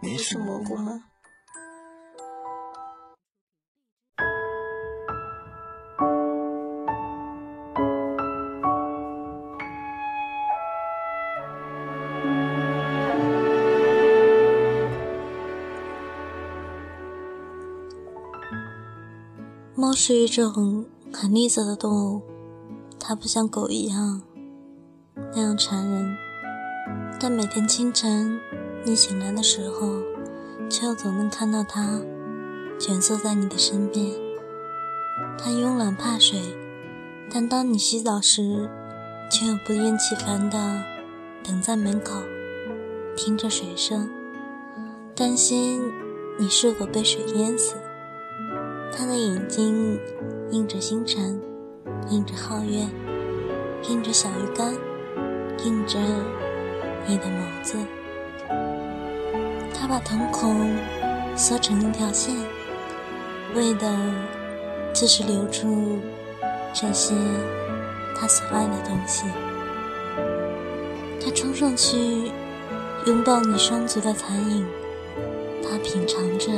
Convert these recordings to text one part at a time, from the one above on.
你是蘑菇吗？猫是一种很吝啬的动物，它不像狗一样那样缠人，但每天清晨你醒来的时候，却又总能看到它蜷缩在你的身边。它慵懒怕水，但当你洗澡时，却又不厌其烦地等在门口，听着水声，担心你是否被水淹死。他的眼睛映着星辰，映着皓月，映着小鱼干，映着你的眸子。他把瞳孔缩成一条线，为的就是留住这些他所爱的东西。他冲上去拥抱你双足的残影，他品尝着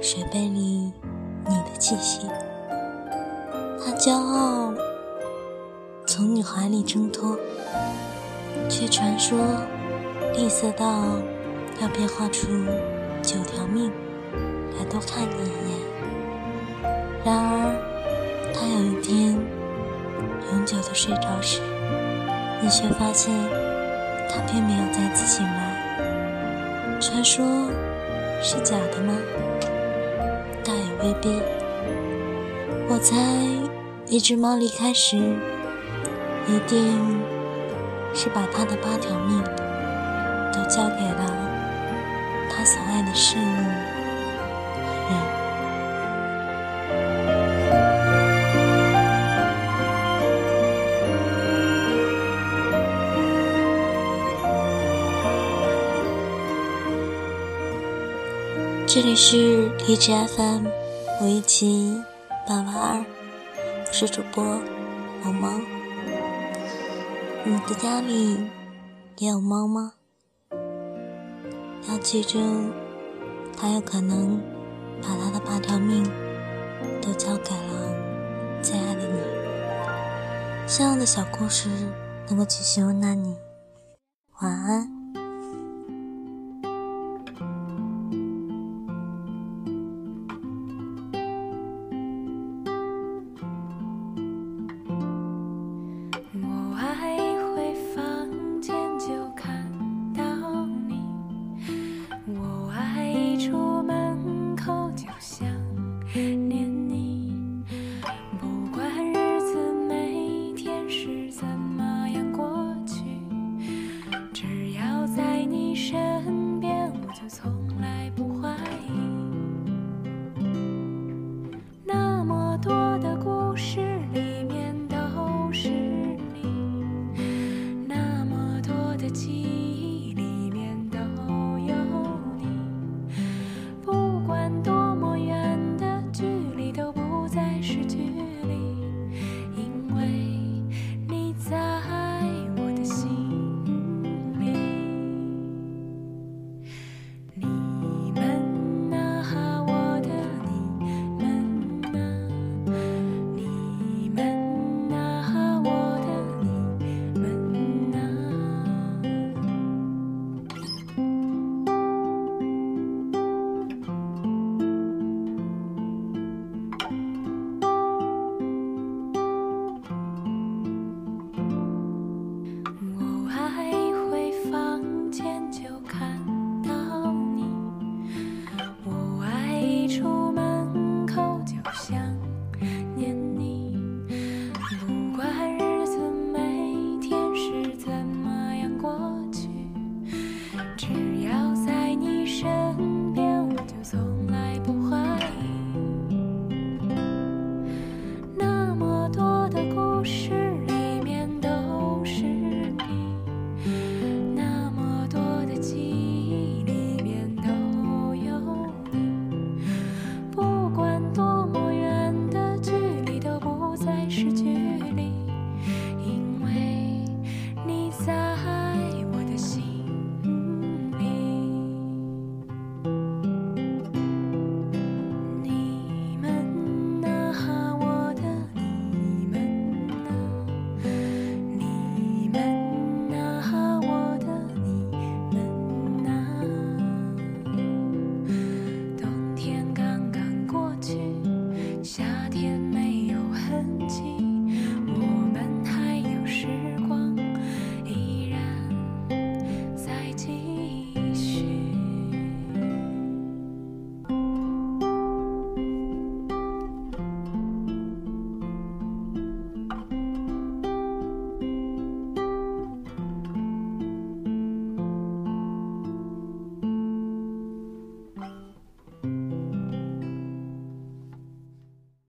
水杯里。你的气息，他骄傲从你怀里挣脱，却传说吝啬到要变化出九条命来多看你一眼。然而，他有一天永久的睡着时，你却发现他并没有再次醒来。传说是假的吗？未必。我猜，一只猫离开时，一定是把它的八条命都交给了他所爱的事物和人。这里是荔枝 FM。五一七八八二，我是主播萌萌。你的家里也有猫吗？要记住，他有可能把他的八条命都交给了最爱的你。这样的小故事能够继续温暖你。晚安。念你不管日子每天是怎么样过去只要在你身边我就从来不怀疑。那么多的故事里面都是你那么多的记忆